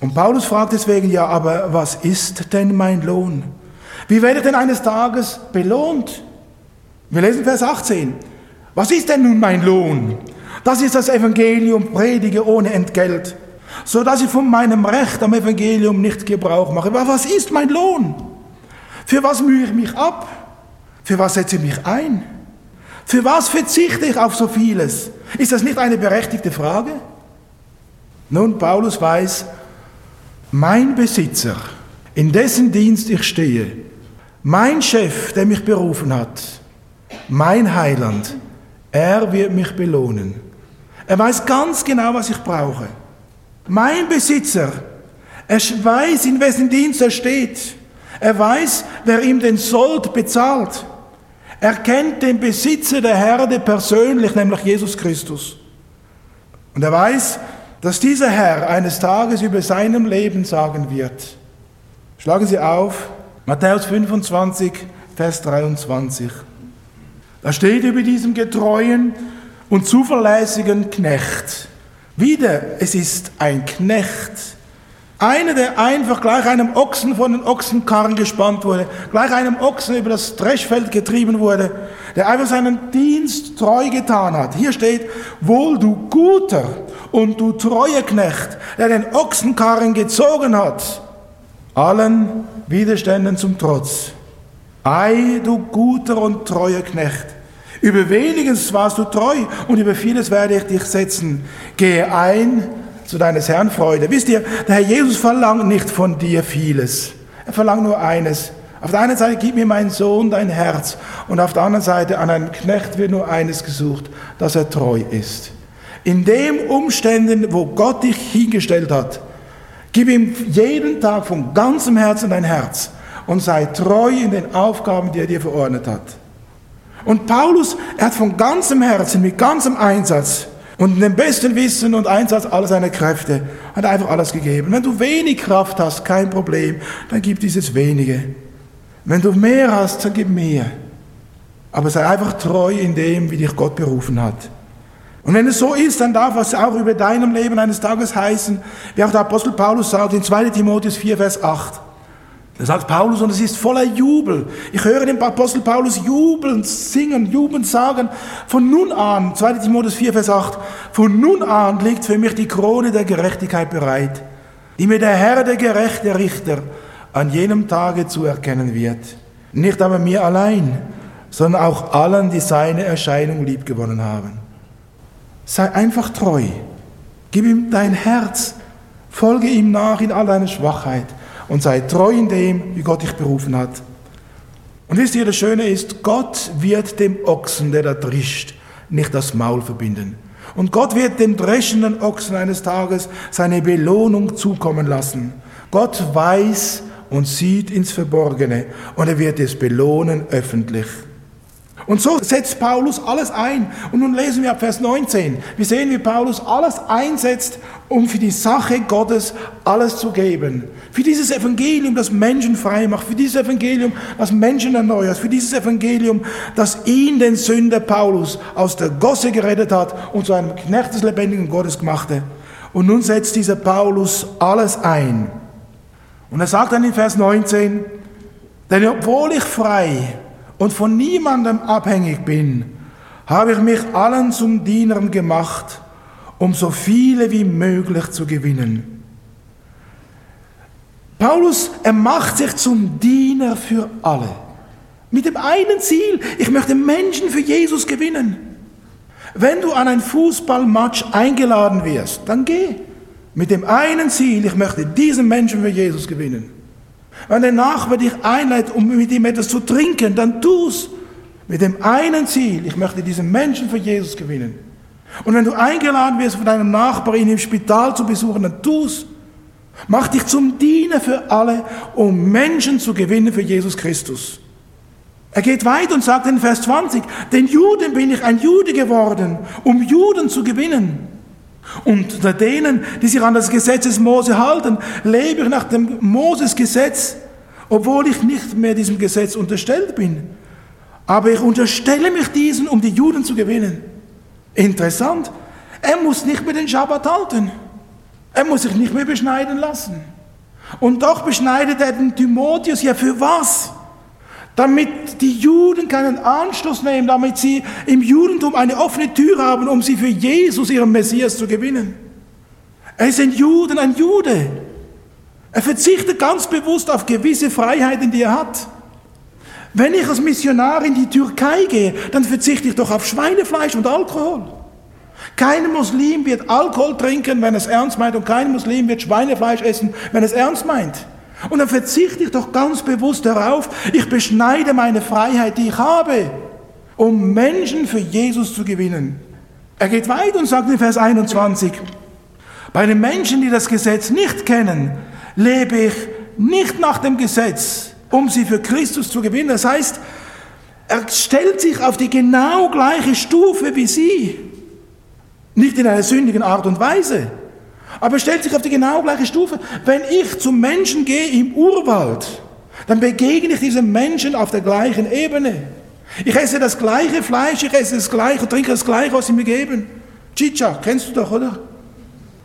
Und Paulus fragt deswegen, ja, aber was ist denn mein Lohn? Wie werde ich denn eines Tages belohnt? Wir lesen Vers 18. Was ist denn nun mein Lohn? Das ist das Evangelium, predige ohne Entgelt, so dass ich von meinem Recht am Evangelium nicht Gebrauch mache. Aber was ist mein Lohn? Für was mühe ich mich ab? Für was setze ich mich ein? Für was verzichte ich auf so vieles? Ist das nicht eine berechtigte Frage? Nun, Paulus weiß, mein Besitzer, in dessen Dienst ich stehe, mein Chef, der mich berufen hat, mein Heiland, er wird mich belohnen. Er weiß ganz genau, was ich brauche. Mein Besitzer, er weiß, in wessen Dienst er steht. Er weiß, wer ihm den Sold bezahlt. Er kennt den Besitzer der Herde persönlich, nämlich Jesus Christus. Und er weiß, dass dieser Herr eines Tages über seinem Leben sagen wird. Schlagen Sie auf, Matthäus 25, Vers 23. Da steht über diesem getreuen und zuverlässigen Knecht. Wieder, es ist ein Knecht. Einer, der einfach gleich einem Ochsen von den Ochsenkarren gespannt wurde, gleich einem Ochsen über das Dreschfeld getrieben wurde, der einfach seinen Dienst treu getan hat. Hier steht, wohl du guter und du treuer Knecht, der den Ochsenkarren gezogen hat, allen Widerständen zum Trotz. Ei, du guter und treuer Knecht, über weniges warst du treu und über vieles werde ich dich setzen. Gehe ein zu deines Herrn Freude. Wisst ihr, der Herr Jesus verlangt nicht von dir vieles. Er verlangt nur eines. Auf der einen Seite gib mir mein Sohn dein Herz und auf der anderen Seite an einem Knecht wird nur eines gesucht, dass er treu ist. In den Umständen, wo Gott dich hingestellt hat, gib ihm jeden Tag von ganzem Herzen dein Herz und sei treu in den Aufgaben, die er dir verordnet hat. Und Paulus, er hat von ganzem Herzen, mit ganzem Einsatz und in dem besten Wissen und Einsatz aller seiner Kräfte hat er einfach alles gegeben. Wenn du wenig Kraft hast, kein Problem, dann gib dieses wenige. Wenn du mehr hast, dann gib mehr. Aber sei einfach treu in dem, wie dich Gott berufen hat. Und wenn es so ist, dann darf es auch über deinem Leben eines Tages heißen, wie auch der Apostel Paulus sagt in 2 Timotheus 4, Vers 8. Da sagt Paulus, und es ist voller Jubel. Ich höre den Apostel Paulus jubeln, singen, jubeln, sagen, von nun an, 2 Timotheus 4, Vers 8, von nun an liegt für mich die Krone der Gerechtigkeit bereit, die mir der Herr, der gerechte Richter, an jenem Tage zu erkennen wird. Nicht aber mir allein, sondern auch allen, die seine Erscheinung liebgewonnen haben. Sei einfach treu. Gib ihm dein Herz. Folge ihm nach in all deiner Schwachheit und sei treu in dem, wie Gott dich berufen hat. Und wisst ihr, das Schöne ist, Gott wird dem Ochsen, der da drischt, nicht das Maul verbinden. Und Gott wird dem dreschenden Ochsen eines Tages seine Belohnung zukommen lassen. Gott weiß und sieht ins Verborgene und er wird es belohnen öffentlich. Und so setzt Paulus alles ein. Und nun lesen wir ab Vers 19. Wir sehen, wie Paulus alles einsetzt, um für die Sache Gottes alles zu geben. Für dieses Evangelium, das Menschen frei macht. Für dieses Evangelium, das Menschen erneuert. Für dieses Evangelium, das ihn, den Sünder Paulus, aus der Gosse gerettet hat und zu einem Knecht des lebendigen Gottes machte. Und nun setzt dieser Paulus alles ein. Und er sagt dann in Vers 19, denn obwohl ich frei und von niemandem abhängig bin, habe ich mich allen zum Dienern gemacht, um so viele wie möglich zu gewinnen. Paulus, er macht sich zum Diener für alle. Mit dem einen Ziel, ich möchte Menschen für Jesus gewinnen. Wenn du an ein Fußballmatch eingeladen wirst, dann geh. Mit dem einen Ziel, ich möchte diesen Menschen für Jesus gewinnen. Wenn der Nachbar dich einleitet, um mit ihm etwas zu trinken, dann tu's. Mit dem einen Ziel, ich möchte diesen Menschen für Jesus gewinnen. Und wenn du eingeladen wirst von deinem Nachbar, ihn im Spital zu besuchen, dann tu's. Mach dich zum Diener für alle, um Menschen zu gewinnen für Jesus Christus. Er geht weiter und sagt in Vers 20, den Juden bin ich ein Jude geworden, um Juden zu gewinnen. Und unter denen, die sich an das Gesetz des Mose halten, lebe ich nach dem Moses-Gesetz, obwohl ich nicht mehr diesem Gesetz unterstellt bin. Aber ich unterstelle mich diesen, um die Juden zu gewinnen. Interessant. Er muss nicht mehr den Schabbat halten. Er muss sich nicht mehr beschneiden lassen. Und doch beschneidet er den Timotheus ja für was? Damit die Juden keinen Anstoß nehmen, damit sie im Judentum eine offene Tür haben, um sie für Jesus, ihren Messias, zu gewinnen. Er ist ein Juden, ein Jude. Er verzichtet ganz bewusst auf gewisse Freiheiten, die er hat. Wenn ich als Missionar in die Türkei gehe, dann verzichte ich doch auf Schweinefleisch und Alkohol. Kein Muslim wird Alkohol trinken, wenn es ernst meint, und kein Muslim wird Schweinefleisch essen, wenn es ernst meint. Und dann verzichte ich doch ganz bewusst darauf, ich beschneide meine Freiheit, die ich habe, um Menschen für Jesus zu gewinnen. Er geht weiter und sagt in Vers 21, bei den Menschen, die das Gesetz nicht kennen, lebe ich nicht nach dem Gesetz, um sie für Christus zu gewinnen. Das heißt, er stellt sich auf die genau gleiche Stufe wie sie. Nicht in einer sündigen Art und Weise, aber stellt sich auf die genau gleiche Stufe. Wenn ich zum Menschen gehe im Urwald, dann begegne ich diesem Menschen auf der gleichen Ebene. Ich esse das gleiche Fleisch, ich esse das gleiche, trinke das gleiche, was sie mir geben. Chicha, kennst du doch, oder?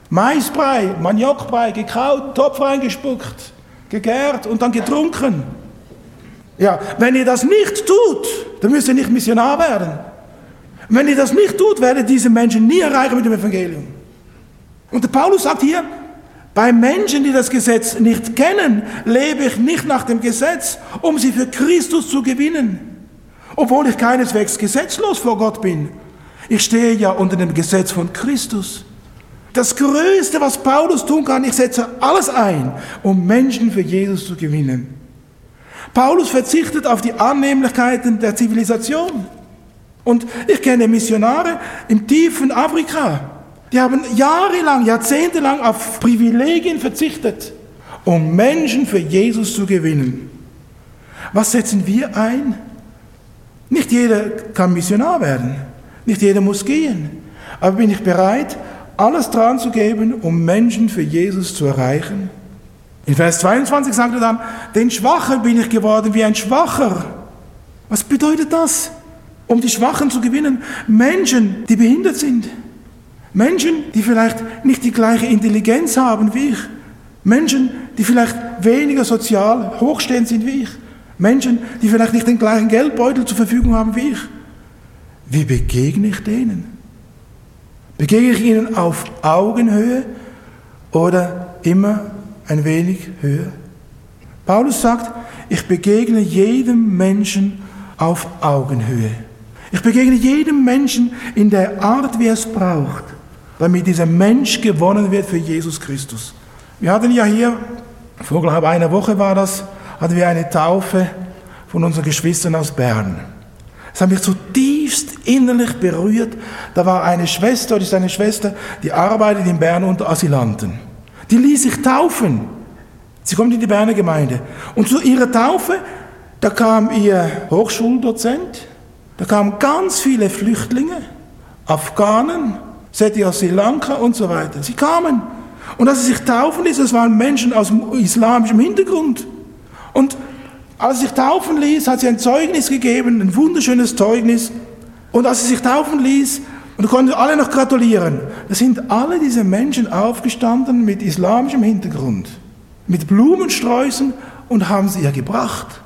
Maisbrei, Maniokbrei, gekaut, Topf reingespuckt, gegärt und dann getrunken. Ja, wenn ihr das nicht tut, dann müsst ihr nicht Missionar werden. Wenn ihr das nicht tut, werdet diese Menschen nie erreichen mit dem Evangelium. Und der Paulus sagt hier, bei Menschen, die das Gesetz nicht kennen, lebe ich nicht nach dem Gesetz, um sie für Christus zu gewinnen, obwohl ich keineswegs gesetzlos vor Gott bin. Ich stehe ja unter dem Gesetz von Christus. Das Größte, was Paulus tun kann, ich setze alles ein, um Menschen für Jesus zu gewinnen. Paulus verzichtet auf die Annehmlichkeiten der Zivilisation. Und ich kenne Missionare im tiefen Afrika, die haben jahrelang, jahrzehntelang auf Privilegien verzichtet, um Menschen für Jesus zu gewinnen. Was setzen wir ein? Nicht jeder kann Missionar werden, nicht jeder muss gehen, aber bin ich bereit, alles dran zu geben, um Menschen für Jesus zu erreichen? In Vers 22 sagt er dann, den Schwachen bin ich geworden wie ein Schwacher. Was bedeutet das? Um die Schwachen zu gewinnen, Menschen, die behindert sind, Menschen, die vielleicht nicht die gleiche Intelligenz haben wie ich. Menschen, die vielleicht weniger sozial hochstehend sind wie ich. Menschen, die vielleicht nicht den gleichen Geldbeutel zur Verfügung haben wie ich. Wie begegne ich denen? Begegne ich ihnen auf Augenhöhe oder immer ein wenig höher? Paulus sagt, ich begegne jedem Menschen auf Augenhöhe. Ich begegne jedem Menschen in der Art, wie er es braucht damit dieser Mensch gewonnen wird für Jesus Christus. Wir hatten ja hier, vor glaube einer Woche war das, hatten wir eine Taufe von unseren Geschwistern aus Bern. Es hat mich zutiefst innerlich berührt. Da war eine Schwester, das ist eine Schwester, die arbeitet in Bern unter Asylanten. Die ließ sich taufen. Sie kommt in die Berner Gemeinde. Und zu ihrer Taufe, da kam ihr Hochschuldozent, da kamen ganz viele Flüchtlinge, Afghanen, Seti aus Sri Lanka und so weiter. Sie kamen. Und als sie sich taufen ließ, das waren Menschen aus islamischem Hintergrund. Und als sie sich taufen ließ, hat sie ein Zeugnis gegeben, ein wunderschönes Zeugnis. Und als sie sich taufen ließ, und konnten alle noch gratulieren, da sind alle diese Menschen aufgestanden mit islamischem Hintergrund, mit Blumensträußen und haben sie ihr gebracht.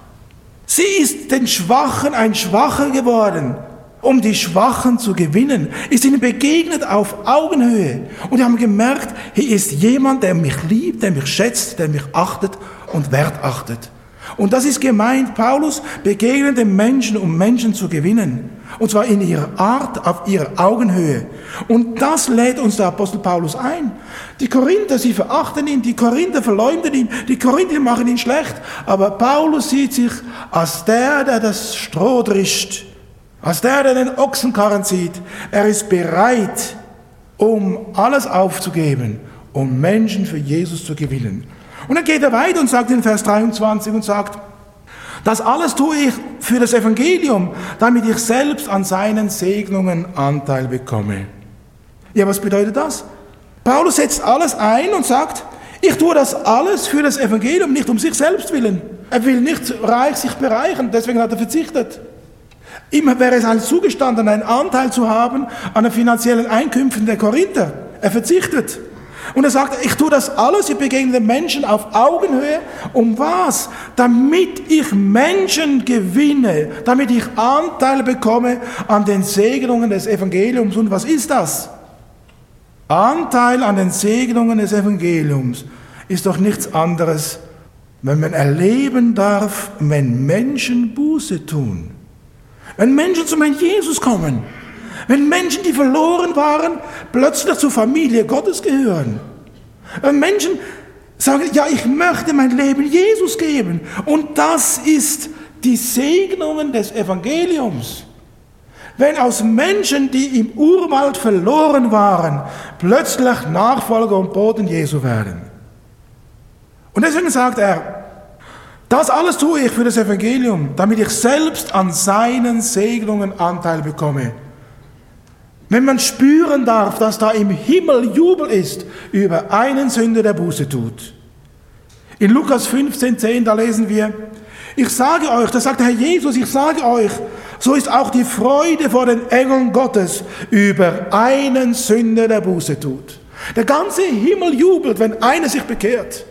Sie ist den Schwachen ein Schwacher geworden, um die Schwachen zu gewinnen, ist ihnen begegnet auf Augenhöhe. Und sie haben gemerkt, hier ist jemand, der mich liebt, der mich schätzt, der mich achtet und wertachtet. Und das ist gemeint, Paulus begegnet den Menschen, um Menschen zu gewinnen. Und zwar in ihrer Art, auf ihrer Augenhöhe. Und das lädt uns der Apostel Paulus ein. Die Korinther, sie verachten ihn, die Korinther verleumden ihn, die Korinther machen ihn schlecht. Aber Paulus sieht sich als der, der das Stroh drischt, als der, der den Ochsenkarren zieht. Er ist bereit, um alles aufzugeben, um Menschen für Jesus zu gewinnen. Und dann geht er weiter und sagt in Vers 23 und sagt, das alles tue ich für das Evangelium, damit ich selbst an seinen Segnungen Anteil bekomme. Ja, was bedeutet das? Paulus setzt alles ein und sagt, ich tue das alles für das Evangelium, nicht um sich selbst willen. Er will nicht reich sich bereichern, deswegen hat er verzichtet. Ihm wäre es halt zugestanden, einen Anteil zu haben an den finanziellen Einkünften der Korinther. Er verzichtet. Und er sagt, ich tue das alles, ich begegne den Menschen auf Augenhöhe. Um was? Damit ich Menschen gewinne, damit ich Anteil bekomme an den Segnungen des Evangeliums. Und was ist das? Anteil an den Segnungen des Evangeliums ist doch nichts anderes, wenn man erleben darf, wenn Menschen Buße tun. Wenn Menschen zum Herrn Jesus kommen. Wenn Menschen, die verloren waren, plötzlich zur Familie Gottes gehören. Wenn Menschen sagen, ja, ich möchte mein Leben Jesus geben. Und das ist die Segnungen des Evangeliums. Wenn aus Menschen, die im Urwald verloren waren, plötzlich Nachfolger und Boten Jesu werden. Und deswegen sagt er, das alles tue ich für das Evangelium, damit ich selbst an seinen Segnungen Anteil bekomme. Wenn man spüren darf, dass da im Himmel Jubel ist über einen Sünder, der Buße tut. In Lukas 15,10, da lesen wir, ich sage euch, da sagt der Herr Jesus, ich sage euch, so ist auch die Freude vor den Engeln Gottes über einen Sünder, der Buße tut. Der ganze Himmel jubelt, wenn einer sich bekehrt.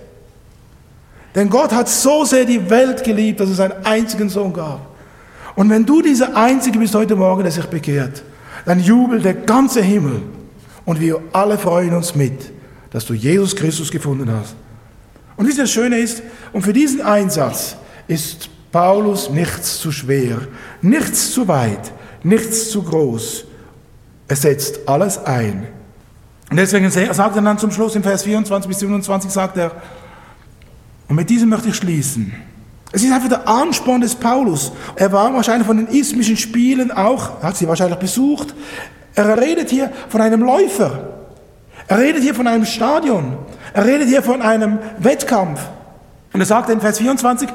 Denn Gott hat so sehr die Welt geliebt, dass es einen einzigen Sohn gab. Und wenn du dieser Einzige bist heute Morgen, der sich bekehrt, dann jubelt der ganze Himmel. Und wir alle freuen uns mit, dass du Jesus Christus gefunden hast. Und wie das Schöne ist, und für diesen Einsatz ist Paulus nichts zu schwer, nichts zu weit, nichts zu groß. Er setzt alles ein. Und deswegen sagt er dann zum Schluss im Vers 24 bis 27, sagt er, und mit diesem möchte ich schließen. Es ist einfach der Ansporn des Paulus. Er war wahrscheinlich von den ismischen Spielen auch, hat sie wahrscheinlich besucht. Er redet hier von einem Läufer. Er redet hier von einem Stadion. Er redet hier von einem Wettkampf. Und er sagt in Vers 24,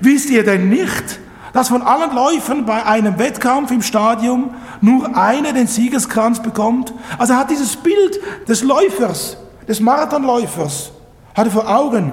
wisst ihr denn nicht, dass von allen Läufern bei einem Wettkampf im Stadion nur einer den Siegeskranz bekommt? Also er hat dieses Bild des Läufers, des Marathonläufers, hat er vor Augen.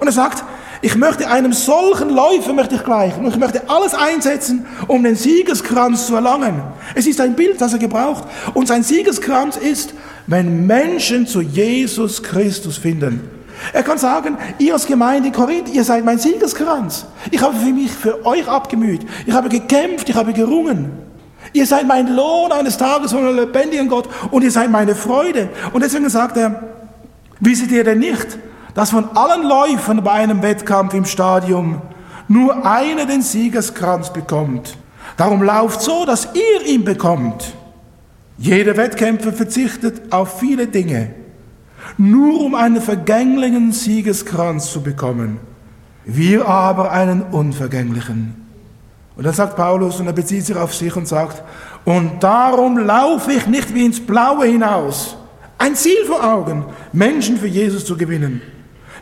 Und er sagt, ich möchte einem solchen Läufer möchte ich gleichen und ich möchte alles einsetzen, um den Siegeskranz zu erlangen. Es ist ein Bild, das er gebraucht. Und sein Siegeskranz ist, wenn Menschen zu Jesus Christus finden. Er kann sagen, ihr als Gemeinde in Korinth, ihr seid mein Siegeskranz. Ich habe für mich, für euch abgemüht. Ich habe gekämpft, ich habe gerungen. Ihr seid mein Lohn eines Tages von einem lebendigen Gott und ihr seid meine Freude. Und deswegen sagt er, wisset ihr denn nicht, dass von allen Läufern bei einem Wettkampf im Stadion nur einer den Siegeskranz bekommt. Darum lauft so, dass ihr ihn bekommt. Jeder Wettkämpfer verzichtet auf viele Dinge, nur um einen vergänglichen Siegeskranz zu bekommen. Wir aber einen unvergänglichen. Und dann sagt Paulus, und er bezieht sich auf sich und sagt, und darum laufe ich nicht wie ins Blaue hinaus. Ein Ziel vor Augen, Menschen für Jesus zu gewinnen.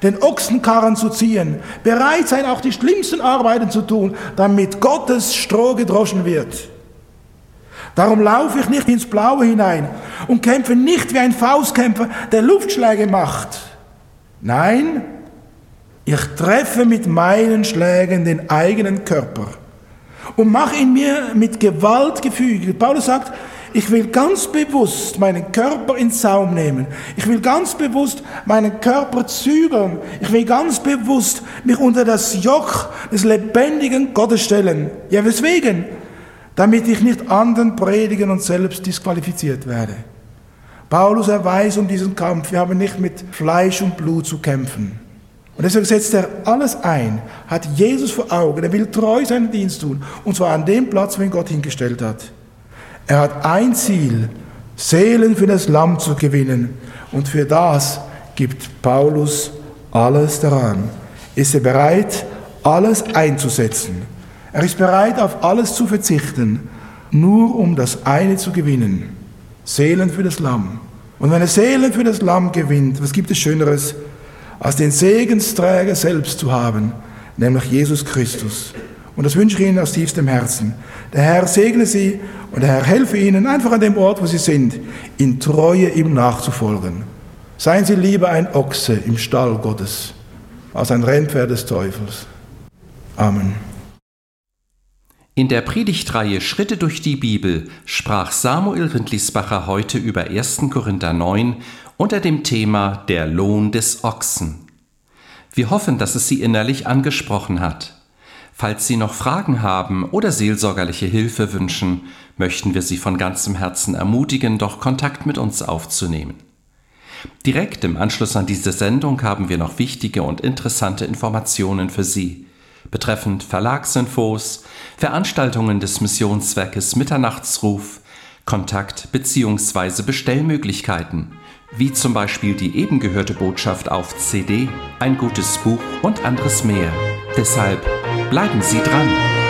Den Ochsenkarren zu ziehen, bereit sein, auch die schlimmsten Arbeiten zu tun, damit Gottes Stroh gedroschen wird. Darum laufe ich nicht ins Blaue hinein und kämpfe nicht wie ein Faustkämpfer, der Luftschläge macht. Nein, ich treffe mit meinen Schlägen den eigenen Körper und mache ihn mir mit Gewalt gefügig. Paulus sagt, ich will ganz bewusst meinen Körper in Zaum nehmen. Ich will ganz bewusst meinen Körper zügeln. Ich will ganz bewusst mich unter das Joch des lebendigen Gottes stellen. Ja, weswegen? Damit ich nicht anderen predigen und selbst disqualifiziert werde. Paulus erweist um diesen Kampf. Wir haben nicht mit Fleisch und Blut zu kämpfen. Und deswegen setzt er alles ein, hat Jesus vor Augen, er will treu seinen Dienst tun, und zwar an dem Platz, wo ihn Gott hingestellt hat. Er hat ein Ziel, Seelen für das Lamm zu gewinnen. Und für das gibt Paulus alles daran. Ist er bereit, alles einzusetzen? Er ist bereit, auf alles zu verzichten, nur um das eine zu gewinnen. Seelen für das Lamm. Und wenn er Seelen für das Lamm gewinnt, was gibt es Schöneres, als den Segensträger selbst zu haben, nämlich Jesus Christus. Und das wünsche ich Ihnen aus tiefstem Herzen. Der Herr segne Sie und der Herr helfe Ihnen einfach an dem Ort, wo Sie sind, in Treue ihm nachzufolgen. Seien Sie lieber ein Ochse im Stall Gottes als ein Rennpferd des Teufels. Amen. In der Predigtreihe Schritte durch die Bibel sprach Samuel Rindlisbacher heute über 1. Korinther 9 unter dem Thema Der Lohn des Ochsen. Wir hoffen, dass es Sie innerlich angesprochen hat. Falls Sie noch Fragen haben oder seelsorgerliche Hilfe wünschen, möchten wir Sie von ganzem Herzen ermutigen, doch Kontakt mit uns aufzunehmen. Direkt im Anschluss an diese Sendung haben wir noch wichtige und interessante Informationen für Sie betreffend Verlagsinfos, Veranstaltungen des Missionswerkes Mitternachtsruf, Kontakt bzw. Bestellmöglichkeiten, wie zum Beispiel die eben gehörte Botschaft auf CD, ein gutes Buch und anderes mehr. Deshalb Bleiben Sie dran!